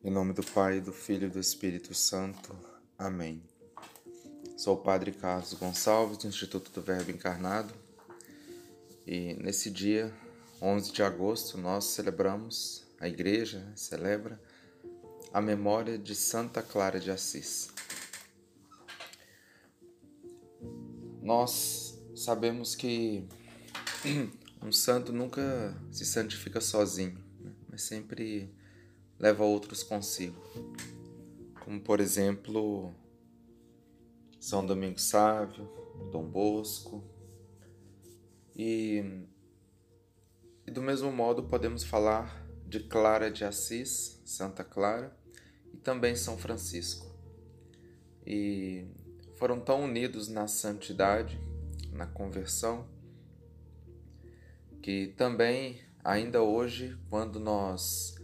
Em nome do Pai, do Filho e do Espírito Santo. Amém. Sou o Padre Carlos Gonçalves, do Instituto do Verbo Encarnado, e nesse dia, 11 de agosto, nós celebramos, a Igreja celebra, a memória de Santa Clara de Assis. Nós sabemos que um santo nunca se santifica sozinho, né? mas sempre leva outros consigo, como por exemplo São Domingos Sávio, Dom Bosco, e, e do mesmo modo podemos falar de Clara de Assis, Santa Clara, e também São Francisco. E foram tão unidos na santidade, na conversão, que também, ainda hoje, quando nós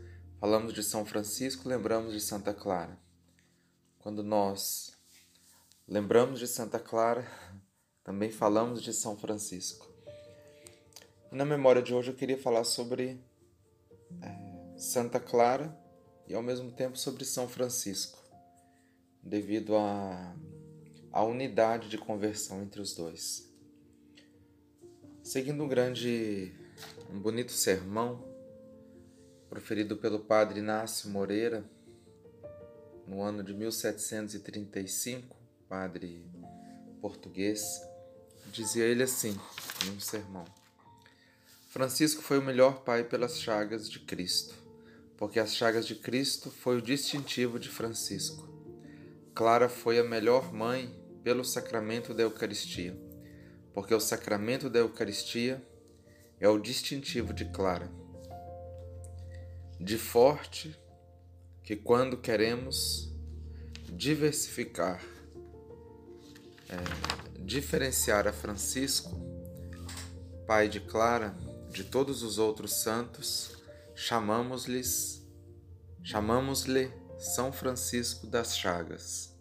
falamos de São Francisco, lembramos de Santa Clara. Quando nós lembramos de Santa Clara, também falamos de São Francisco. Na memória de hoje eu queria falar sobre é, Santa Clara e ao mesmo tempo sobre São Francisco, devido à a, a unidade de conversão entre os dois. Seguindo um grande, um bonito sermão proferido pelo padre Inácio Moreira no ano de 1735, padre português, dizia ele assim, num sermão: Francisco foi o melhor pai pelas chagas de Cristo, porque as chagas de Cristo foi o distintivo de Francisco. Clara foi a melhor mãe pelo sacramento da Eucaristia, porque o sacramento da Eucaristia é o distintivo de Clara de forte que quando queremos diversificar, é, diferenciar a Francisco, pai de Clara, de todos os outros santos, chamamos-lhes, chamamos-lhe São Francisco das Chagas.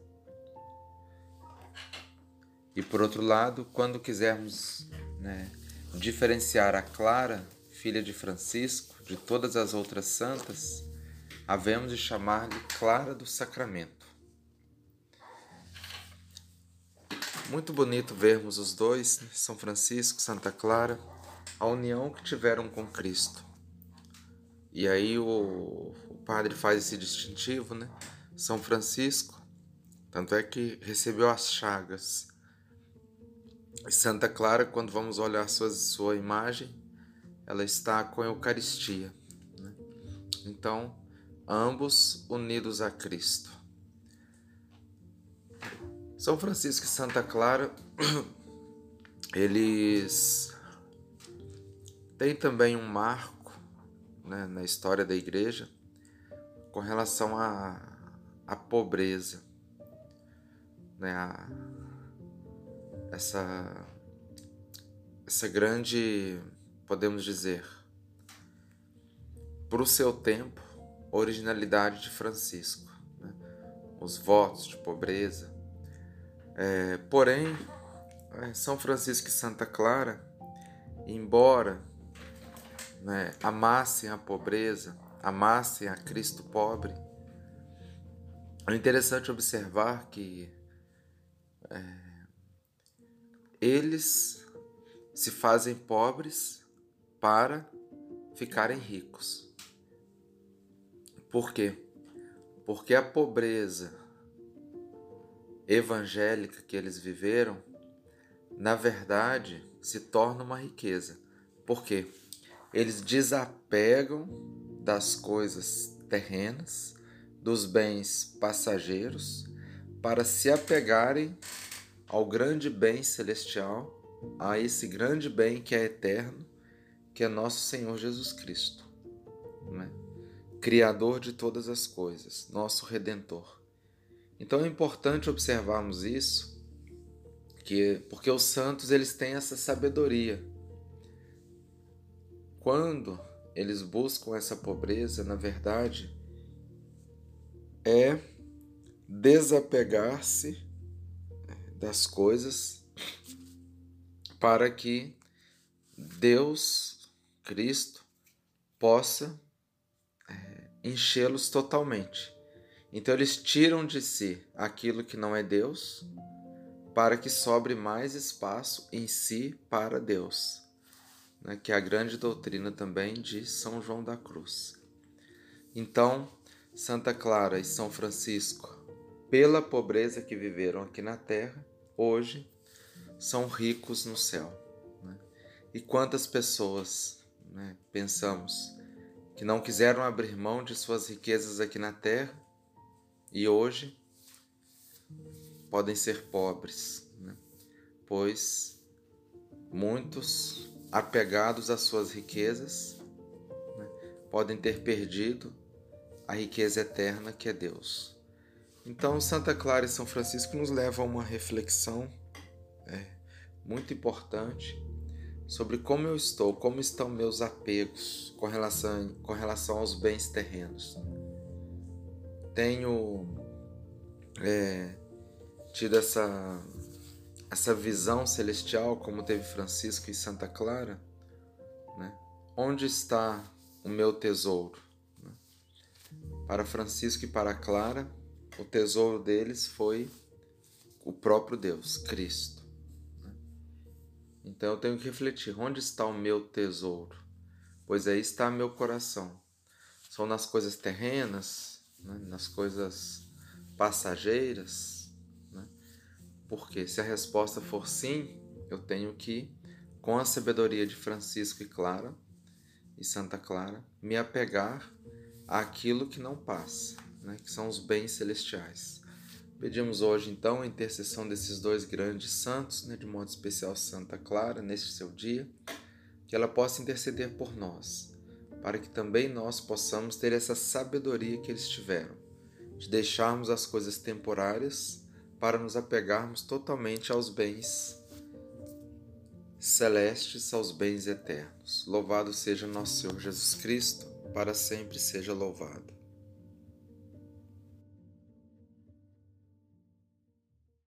E por outro lado, quando quisermos né, diferenciar a Clara, filha de Francisco, de todas as outras santas, havemos de chamar-lhe Clara do Sacramento. Muito bonito vermos os dois? São Francisco, Santa Clara, a união que tiveram com Cristo. E aí o, o padre faz esse distintivo, né? São Francisco, tanto é que recebeu as chagas. E Santa Clara, quando vamos olhar sua, sua imagem, ela está com a Eucaristia. Né? Então, ambos unidos a Cristo. São Francisco e Santa Clara, eles têm também um marco né, na história da igreja com relação à, à pobreza, né, a, essa, essa grande podemos dizer, para o seu tempo, originalidade de Francisco, né? os votos de pobreza. É, porém, é, São Francisco e Santa Clara, embora né, amassem a pobreza, amassem a Cristo pobre, é interessante observar que é, eles se fazem pobres para ficarem ricos. Por quê? Porque a pobreza evangélica que eles viveram, na verdade, se torna uma riqueza. Por quê? Eles desapegam das coisas terrenas, dos bens passageiros, para se apegarem ao grande bem celestial, a esse grande bem que é eterno que é nosso Senhor Jesus Cristo, né? Criador de todas as coisas, nosso Redentor. Então é importante observarmos isso, que porque os santos eles têm essa sabedoria. Quando eles buscam essa pobreza, na verdade, é desapegar-se das coisas para que Deus Cristo possa é, enchê-los totalmente. Então eles tiram de si aquilo que não é Deus, para que sobre mais espaço em si para Deus, né? que é a grande doutrina também de São João da Cruz. Então, Santa Clara e São Francisco, pela pobreza que viveram aqui na terra, hoje são ricos no céu. Né? E quantas pessoas né, pensamos que não quiseram abrir mão de suas riquezas aqui na terra e hoje podem ser pobres, né? pois muitos apegados às suas riquezas né, podem ter perdido a riqueza eterna que é Deus. Então, Santa Clara e São Francisco nos levam a uma reflexão é, muito importante sobre como eu estou, como estão meus apegos com relação, com relação aos bens terrenos. Tenho é, tido essa, essa visão celestial, como teve Francisco e Santa Clara, né? onde está o meu tesouro? Para Francisco e para Clara, o tesouro deles foi o próprio Deus, Cristo. Então eu tenho que refletir: onde está o meu tesouro? Pois aí está meu coração. São nas coisas terrenas, né? nas coisas passageiras? Né? Porque se a resposta for sim, eu tenho que, com a sabedoria de Francisco e Clara, e Santa Clara, me apegar àquilo que não passa, né? que são os bens celestiais. Pedimos hoje, então, a intercessão desses dois grandes santos, né, de modo especial Santa Clara, neste seu dia, que ela possa interceder por nós, para que também nós possamos ter essa sabedoria que eles tiveram, de deixarmos as coisas temporárias para nos apegarmos totalmente aos bens celestes, aos bens eternos. Louvado seja nosso Senhor Jesus Cristo, para sempre seja louvado.